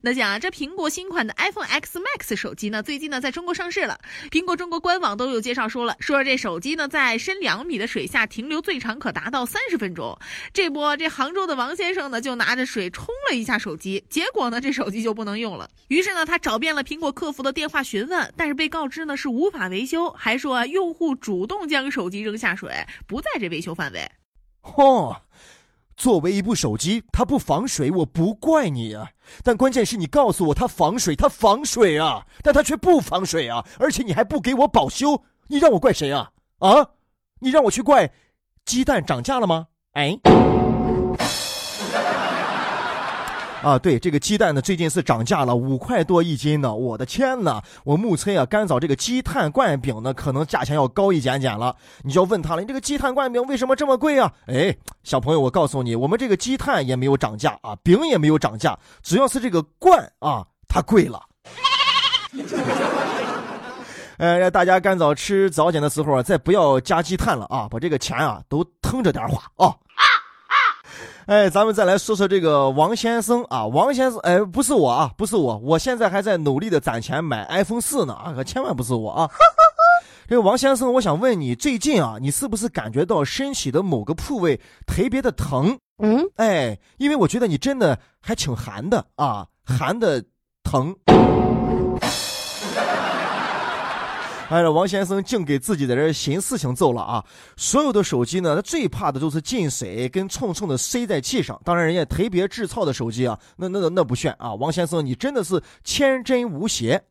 那讲啊，这苹果新款的 iPhone X Max 手机呢，最近呢在中国上市了。苹果中国官网都有介绍说了，说这手机呢在深两米的水下停留最长可达到三十分钟。这波这杭州的王先生呢就拿着水冲了一下手机，结果呢这手机就不能用了。于是呢他找遍了苹果客服的电话询问，但是被告知呢是无法维修，还说啊用户主动将手机扔下水，不在这维修范围。嚯！作为一部手机，它不防水，我不怪你啊。但关键是你告诉我它防水，它防水啊，但它却不防水啊，而且你还不给我保修，你让我怪谁啊？啊？你让我去怪鸡蛋涨价了吗？哎。啊，对，这个鸡蛋呢，最近是涨价了，五块多一斤呢。我的天哪！我目测啊，干枣这个鸡碳灌饼呢，可能价钱要高一点点了。你就要问他了，你这个鸡碳灌饼为什么这么贵啊？哎，小朋友，我告诉你，我们这个鸡碳也没有涨价啊，饼也没有涨价，主要是这个罐啊，它贵了。呃，让大家干早吃早点的时候啊，再不要加鸡碳了啊，把这个钱啊都腾着点花啊。哎，咱们再来说说这个王先生啊，王先生，哎，不是我啊，不是我，我现在还在努力的攒钱买 iPhone 四呢啊，可千万不是我啊。这个王先生，我想问你，最近啊，你是不是感觉到身体的某个部位特别的疼？嗯，哎，因为我觉得你真的还挺寒的啊，寒的疼。哎，王先生净给自己在这寻事情揍了啊！所有的手机呢，他最怕的就是进水跟蹭蹭的塞在气上。当然，人家特别制造的手机啊，那那那不炫啊！王先生，你真的是天真无邪。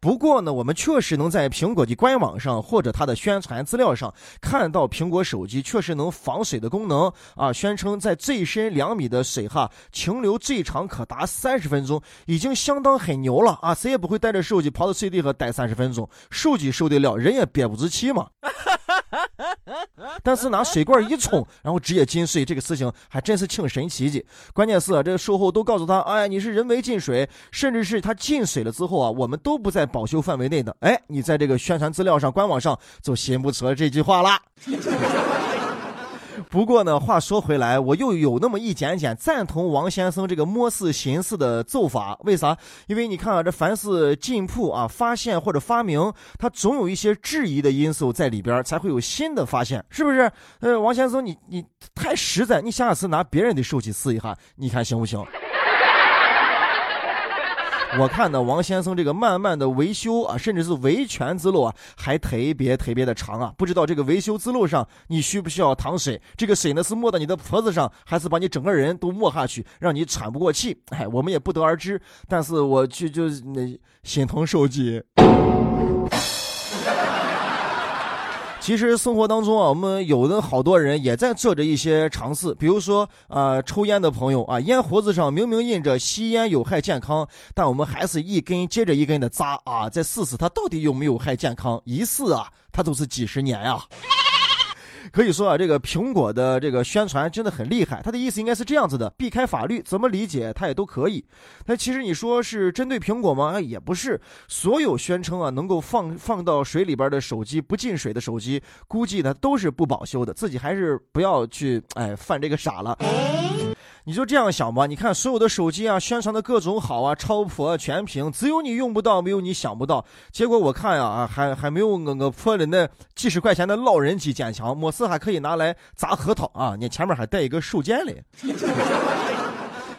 不过呢，我们确实能在苹果的官网上或者它的宣传资料上看到，苹果手机确实能防水的功能啊，宣称在最深两米的水哈停留最长可达三十分钟，已经相当很牛了啊！谁也不会带着手机跑到水底和待三十分钟，手机受得了，人也憋不住气嘛。但是拿水罐一冲，然后直接进水，这个事情还真是挺神奇的。关键是这个售后都告诉他，哎，你是人为进水，甚至是他进水了之后啊，我们都不在保修范围内的。哎，你在这个宣传资料上、官网上就写不出这句话了。不过呢，话说回来，我又有那么一点点赞同王先生这个摸似寻思的奏法。为啥？因为你看啊，这凡是进步啊、发现或者发明，它总有一些质疑的因素在里边，才会有新的发现，是不是？呃，王先生，你你太实在，你下次拿别人的手机试一下，你看行不行？我看呢，王先生这个慢慢的维修啊，甚至是维权之路啊，还特别特别的长啊。不知道这个维修之路上，你需不需要淌水？这个水呢，是没到你的脖子上，还是把你整个人都没下去，让你喘不过气？哎，我们也不得而知。但是我去就那心疼手机。其实生活当中啊，我们有的好多人也在做着一些尝试，比如说啊，抽烟的朋友啊，烟盒子上明明印着吸烟有害健康，但我们还是一根接着一根的扎啊，再试试它到底有没有害健康，一试啊，它都是几十年呀。可以说啊，这个苹果的这个宣传真的很厉害。他的意思应该是这样子的：避开法律，怎么理解他也都可以。但其实你说是针对苹果吗？也不是。所有宣称啊能够放放到水里边的手机不进水的手机，估计呢都是不保修的。自己还是不要去哎犯这个傻了。你就这样想吧，你看所有的手机啊，宣传的各种好啊，超破全屏，只有你用不到，没有你想不到。结果我看呀，啊，还还没有我我破的那几十块钱的老人机坚强，没事还可以拿来砸核桃啊，你前面还带一个手剑嘞。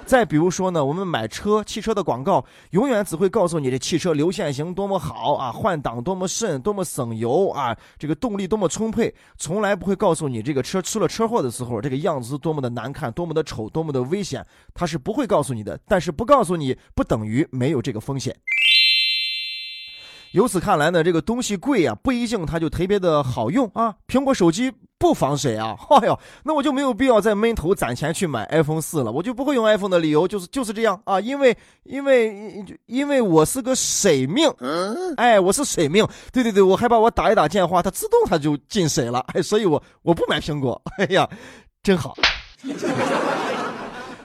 再比如说呢，我们买车，汽车的广告永远只会告诉你这汽车流线型多么好啊，换挡多么顺，多么省油啊，这个动力多么充沛，从来不会告诉你这个车出了车祸的时候，这个样子多么的难看，多么的丑，多么的危险，他是不会告诉你的。但是不告诉你，不等于没有这个风险。由此看来呢，这个东西贵啊，不一定它就特别的好用啊。苹果手机不防水啊，哎呦，那我就没有必要再闷头攒钱去买 iPhone 四了，我就不会用 iPhone 的理由就是就是这样。啊，因为因为因为我是个水命，哎，我是水命，对对对，我害怕我打一打电话，它自动它就进水了，哎，所以我我不买苹果，哎呀，真好。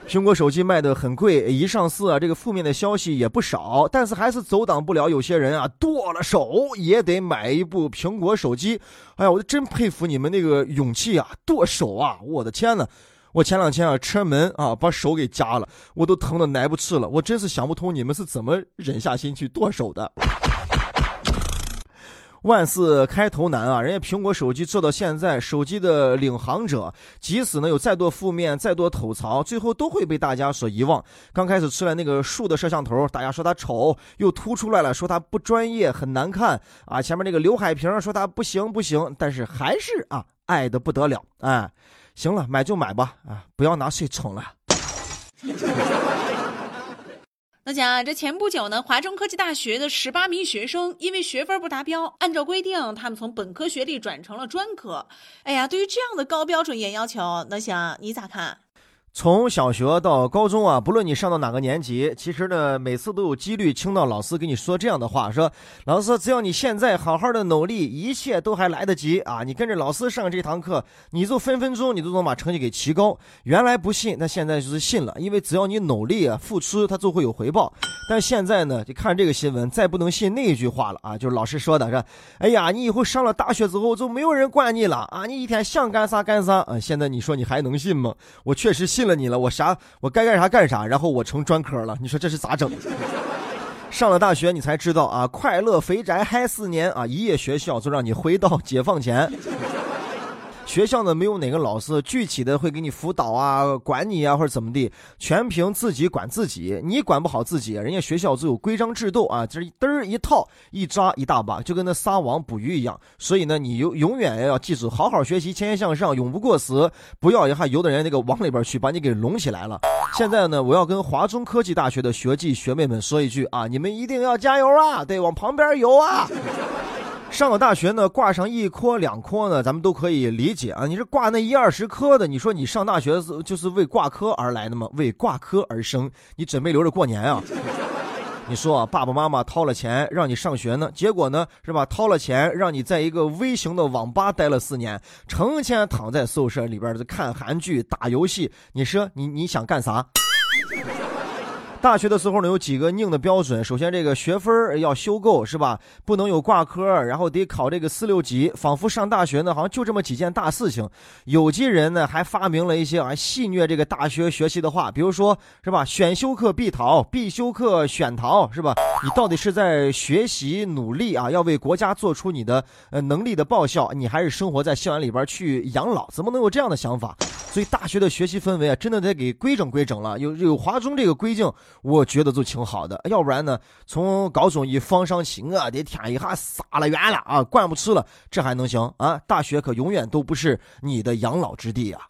苹果手机卖的很贵，一上市啊，这个负面的消息也不少，但是还是阻挡不了有些人啊，剁了手也得买一部苹果手机。哎呀，我真佩服你们那个勇气啊，剁手啊！我的天呐！我前两天啊，车门啊，把手给夹了，我都疼的耐不吃了。我真是想不通你们是怎么忍下心去剁手的。万事开头难啊！人家苹果手机做到现在，手机的领航者，即使呢有再多负面、再多吐槽，最后都会被大家所遗忘。刚开始出来那个竖的摄像头，大家说它丑，又凸出来了，说它不专业、很难看啊。前面那个刘海屏说它不行不行，但是还是啊爱的不得了。哎，行了，买就买吧啊，不要拿谁宠了。那讲这前不久呢，华中科技大学的十八名学生因为学分不达标，按照规定，他们从本科学历转成了专科。哎呀，对于这样的高标准严要求，那想你咋看？从小学到高中啊，不论你上到哪个年级，其实呢，每次都有几率听到老师跟你说这样的话：说老师，只要你现在好好的努力，一切都还来得及啊！你跟着老师上这堂课，你就分分钟你都能把成绩给提高。原来不信，那现在就是信了，因为只要你努力啊，付出，他就会有回报。但现在呢，就看这个新闻，再不能信那一句话了啊！就是老师说的，是，哎呀，你以后上了大学之后就没有人管你了啊！你一天想干啥干啥啊！现在你说你还能信吗？我确实信。信了你了，我啥我该干啥干啥，然后我成专科了，你说这是咋整？上了大学你才知道啊，快乐肥宅嗨四年啊，一夜学校就让你回到解放前。学校呢，没有哪个老师具体的会给你辅导啊、管你啊，或者怎么地，全凭自己管自己。你管不好自己，人家学校就有规章制度啊，这嘚儿一套一扎一大把，就跟那撒网捕鱼一样。所以呢，你永永远要记住，好好学习，天天向上，永不过时。不要一下游到人那个网里边去，把你给拢起来了。现在呢，我要跟华中科技大学的学弟学妹们说一句啊，你们一定要加油啊！对，往旁边游啊。上了大学呢，挂上一科两科呢，咱们都可以理解啊。你是挂那一二十科的，你说你上大学是就是为挂科而来的吗？为挂科而生，你准备留着过年啊？你说爸爸妈妈掏了钱让你上学呢，结果呢是吧？掏了钱让你在一个微型的网吧待了四年，成天躺在宿舍里边的看韩剧、打游戏，你说你你想干啥？大学的时候呢，有几个硬的标准。首先，这个学分要修够，是吧？不能有挂科，然后得考这个四六级。仿佛上大学呢，好像就这么几件大事情。有些人呢，还发明了一些啊戏谑这个大学学习的话，比如说，是吧？选修课必逃，必修课选逃，是吧？你到底是在学习努力啊，要为国家做出你的呃能力的报效，你还是生活在校园里边去养老？怎么能有这样的想法？所以大学的学习氛围啊，真的得给规整规整了。有有华中这个规定，我觉得就挺好的。要不然呢，从高中一放上去，我的天，一下撒了远了啊，管不吃了，这还能行啊？大学可永远都不是你的养老之地啊。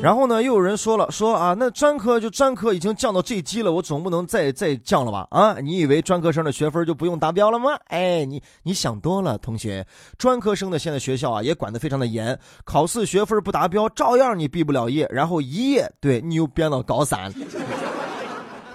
然后呢，又有人说了，说啊，那专科就专科已经降到最低了，我总不能再再降了吧？啊，你以为专科生的学分就不用达标了吗？哎，你你想多了，同学。专科生的现在学校啊也管得非常的严，考试学分不达标，照样你毕不了业，然后一夜对你又变到高三。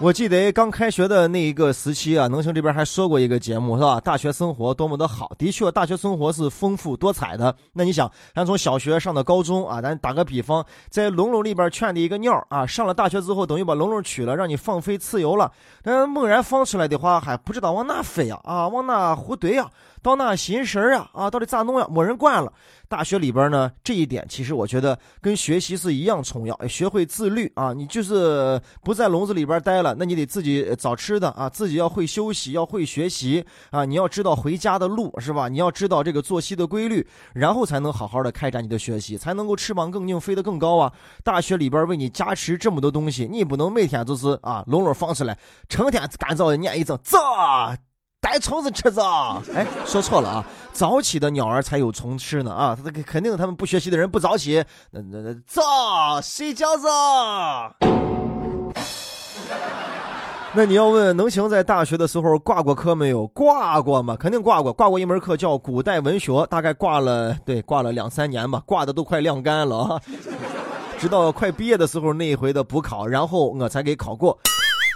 我记得刚开学的那一个时期啊，能行这边还说过一个节目是吧？大学生活多么的好，的确，大学生活是丰富多彩的。那你想，咱从小学上到高中啊，咱打个比方，在笼笼里边圈的一个鸟啊，上了大学之后，等于把笼笼取了，让你放飞自由了。那梦然放出来的话，还不知道往哪飞呀？啊，往哪胡怼呀？到那寻食啊？啊，到底咋弄呀？没人管了。大学里边呢，这一点其实我觉得跟学习是一样重要。学会自律啊，你就是不在笼子里边待了，那你得自己找吃的啊，自己要会休息，要会学习啊，你要知道回家的路是吧？你要知道这个作息的规律，然后才能好好的开展你的学习，才能够翅膀更硬，飞得更高啊。大学里边为你加持这么多东西，你不能每天就是啊笼笼放出来，成天干燥的念一阵，走。逮虫子吃着，哎，说错了啊！早起的鸟儿才有虫吃呢啊！他肯定他们不学习的人不早起，那那那早睡觉子。那你要问能行在大学的时候挂过科没有？挂过吗？肯定挂过，挂过一门课叫古代文学，大概挂了对挂了两三年吧，挂的都快晾干了啊！直到快毕业的时候那一回的补考，然后我才给考过。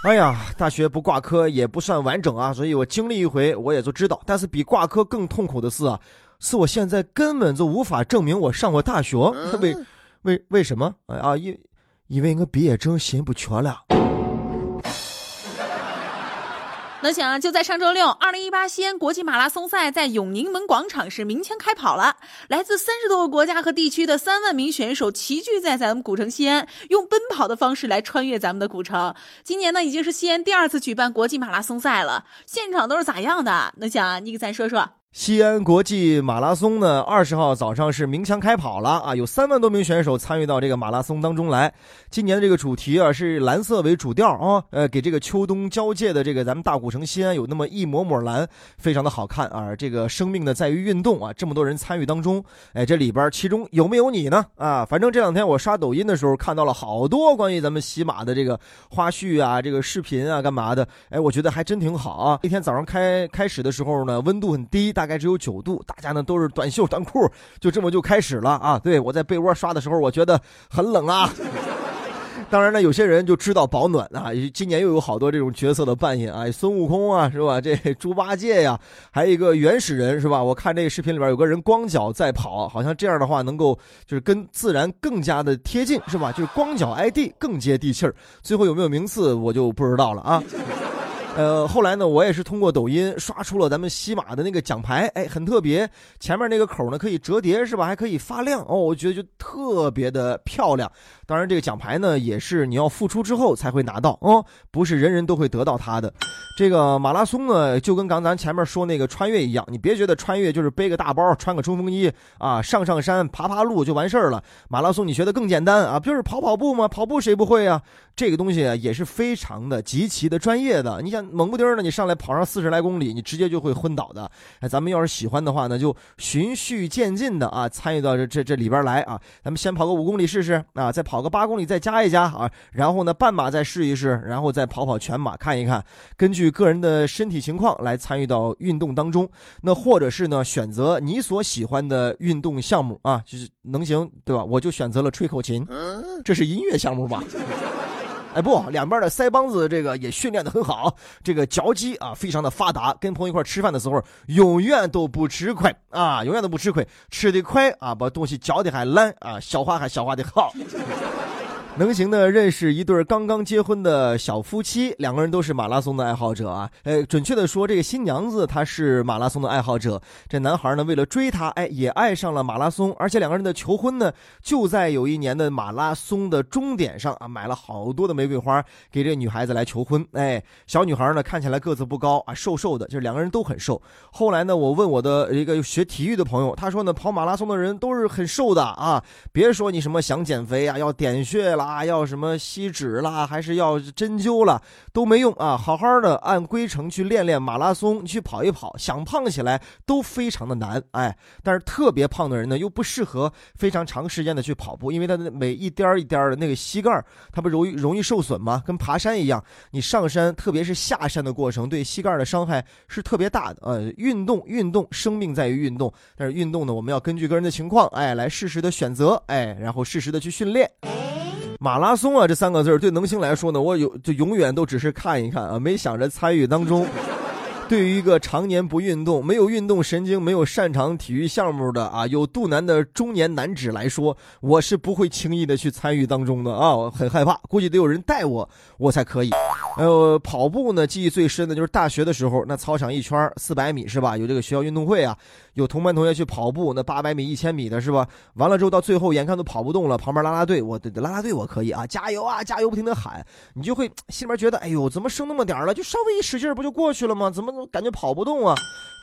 哎呀，大学不挂科也不算完整啊，所以我经历一回我也就知道。但是比挂科更痛苦的是啊，是我现在根本就无法证明我上过大学。为为为什么？啊，因因为我毕业证寻不全了。能想啊，就在上周六，二零一八西安国际马拉松赛在永宁门广场是鸣枪开跑了。来自三十多个国家和地区的三万名选手齐聚在咱们古城西安，用奔跑的方式来穿越咱们的古城。今年呢，已经是西安第二次举办国际马拉松赛了。现场都是咋样的？能想啊，你给咱说说。西安国际马拉松呢，二十号早上是鸣枪开跑了啊，有三万多名选手参与到这个马拉松当中来。今年的这个主题啊是蓝色为主调啊，呃，给这个秋冬交界的这个咱们大古城西安有那么一抹抹蓝，非常的好看啊。这个生命呢在于运动啊，这么多人参与当中，哎，这里边其中有没有你呢？啊，反正这两天我刷抖音的时候看到了好多关于咱们喜马的这个花絮啊，这个视频啊，干嘛的？哎，我觉得还真挺好啊。那天早上开开始的时候呢，温度很低。大大概只有九度，大家呢都是短袖短裤，就这么就开始了啊！对我在被窝刷的时候，我觉得很冷啊。当然呢，有些人就知道保暖啊。今年又有好多这种角色的扮演啊，孙悟空啊，是吧？这 猪八戒呀，还有一个原始人，是吧？我看这个视频里边有个人光脚在跑，好像这样的话能够就是跟自然更加的贴近，是吧？就是光脚挨地更接地气儿。最后有没有名次我就不知道了啊。呃，后来呢，我也是通过抖音刷出了咱们西马的那个奖牌，哎，很特别，前面那个口呢可以折叠，是吧？还可以发亮哦，我觉得就特别的漂亮。当然，这个奖牌呢也是你要付出之后才会拿到哦，不是人人都会得到它的。这个马拉松呢，就跟刚咱前面说那个穿越一样，你别觉得穿越就是背个大包，穿个冲锋衣啊，上上山爬爬路就完事儿了。马拉松你学的更简单啊，就是跑跑步吗？跑步谁不会啊？这个东西也是非常的极其的专业的。你想猛不丁的，你上来跑上四十来公里，你直接就会昏倒的。哎，咱们要是喜欢的话呢，就循序渐进的啊，参与到这这这里边来啊。咱们先跑个五公里试试啊，再跑个八公里再加一加啊，然后呢半马再试一试，然后再跑跑全马看一看，根据。个人的身体情况来参与到运动当中，那或者是呢选择你所喜欢的运动项目啊，就是能行对吧？我就选择了吹口琴，这是音乐项目吧？哎不，两边的腮帮子这个也训练的很好，这个嚼肌啊非常的发达，跟朋友一块吃饭的时候永远都不吃亏啊，永远都不吃亏，吃的快啊，把东西嚼的还烂啊，消化还消化的好。能行的认识一对刚刚结婚的小夫妻，两个人都是马拉松的爱好者啊。呃，准确的说，这个新娘子她是马拉松的爱好者，这男孩呢为了追她，哎，也爱上了马拉松，而且两个人的求婚呢就在有一年的马拉松的终点上啊，买了好多的玫瑰花给这女孩子来求婚。哎，小女孩呢看起来个子不高啊，瘦瘦的，就是两个人都很瘦。后来呢，我问我的一个学体育的朋友，他说呢，跑马拉松的人都是很瘦的啊，别说你什么想减肥啊，要点穴了。啊，要什么吸脂啦，还是要针灸了，都没用啊！好好的按规程去练练马拉松，去跑一跑，想胖起来都非常的难。哎，但是特别胖的人呢，又不适合非常长时间的去跑步，因为他的每一颠一颠的那个膝盖，它不容易容易受损吗？跟爬山一样，你上山，特别是下山的过程，对膝盖的伤害是特别大的。呃，运动运动，生命在于运动，但是运动呢，我们要根据个人的情况，哎，来适时的选择，哎，然后适时的去训练。马拉松啊，这三个字对能星来说呢，我有就永远都只是看一看啊，没想着参与当中。对于一个常年不运动、没有运动神经、没有擅长体育项目的啊，有肚腩的中年男子来说，我是不会轻易的去参与当中的啊，我很害怕，估计得有人带我，我才可以。还有，跑步呢，记忆最深的就是大学的时候，那操场一圈四百米是吧？有这个学校运动会啊，有同班同学去跑步，那八百米、一千米的是吧？完了之后到最后，眼看都跑不动了，旁边拉拉队，我拉拉队我可以啊，加油啊，加油，不停的喊，你就会心里面觉得，哎呦，怎么剩那么点了？就稍微一使劲不就过去了吗？怎么？感觉跑不动啊！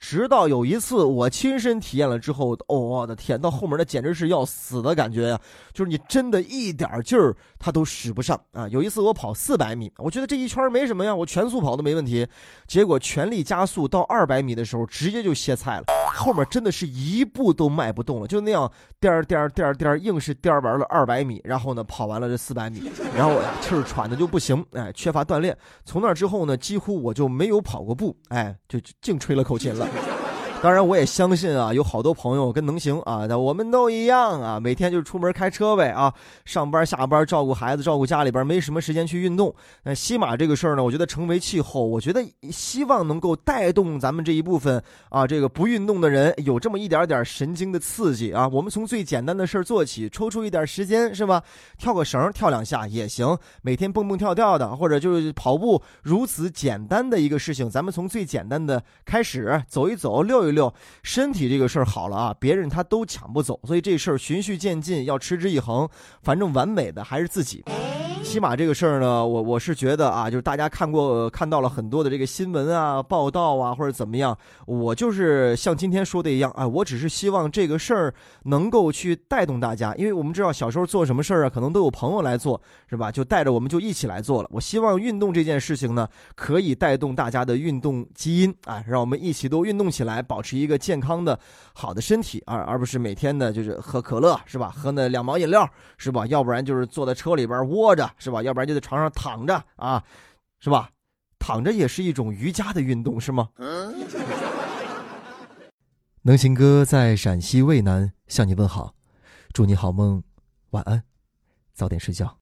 直到有一次我亲身体验了之后，哦，我的天，到后面那简直是要死的感觉呀！就是你真的一点劲儿它都使不上啊！有一次我跑四百米，我觉得这一圈没什么呀，我全速跑都没问题。结果全力加速到二百米的时候，直接就歇菜了，后面真的是一步都迈不动了，就那样颠儿颠儿颠儿颠儿，硬是颠儿完了二百米，然后呢跑完了这四百米，然后我气儿喘的就不行，哎，缺乏锻炼。从那之后呢，几乎我就没有跑过步，哎，就净吹了口琴了。当然，我也相信啊，有好多朋友跟能行啊，那我们都一样啊，每天就出门开车呗啊，上班下班照顾孩子，照顾家里边，没什么时间去运动。那西马这个事儿呢，我觉得成为气候，我觉得希望能够带动咱们这一部分啊，这个不运动的人有这么一点点神经的刺激啊。我们从最简单的事儿做起，抽出一点时间是吧？跳个绳，跳两下也行，每天蹦蹦跳跳的，或者就是跑步，如此简单的一个事情，咱们从最简单的开始，走一走，溜六。六身体这个事儿好了啊，别人他都抢不走，所以这事儿循序渐进，要持之以恒。反正完美的还是自己。起码这个事儿呢，我我是觉得啊，就是大家看过看到了很多的这个新闻啊、报道啊，或者怎么样，我就是像今天说的一样啊，我只是希望这个事儿能够去带动大家，因为我们知道小时候做什么事儿啊，可能都有朋友来做，是吧？就带着我们就一起来做了。我希望运动这件事情呢，可以带动大家的运动基因啊，让我们一起都运动起来，保持一个健康的好的身体，而而不是每天呢就是喝可乐，是吧？喝那两毛饮料，是吧？要不然就是坐在车里边窝着。是吧？要不然就在床上躺着啊，是吧？躺着也是一种瑜伽的运动，是吗？能行哥在陕西渭南向你问好，祝你好梦，晚安，早点睡觉。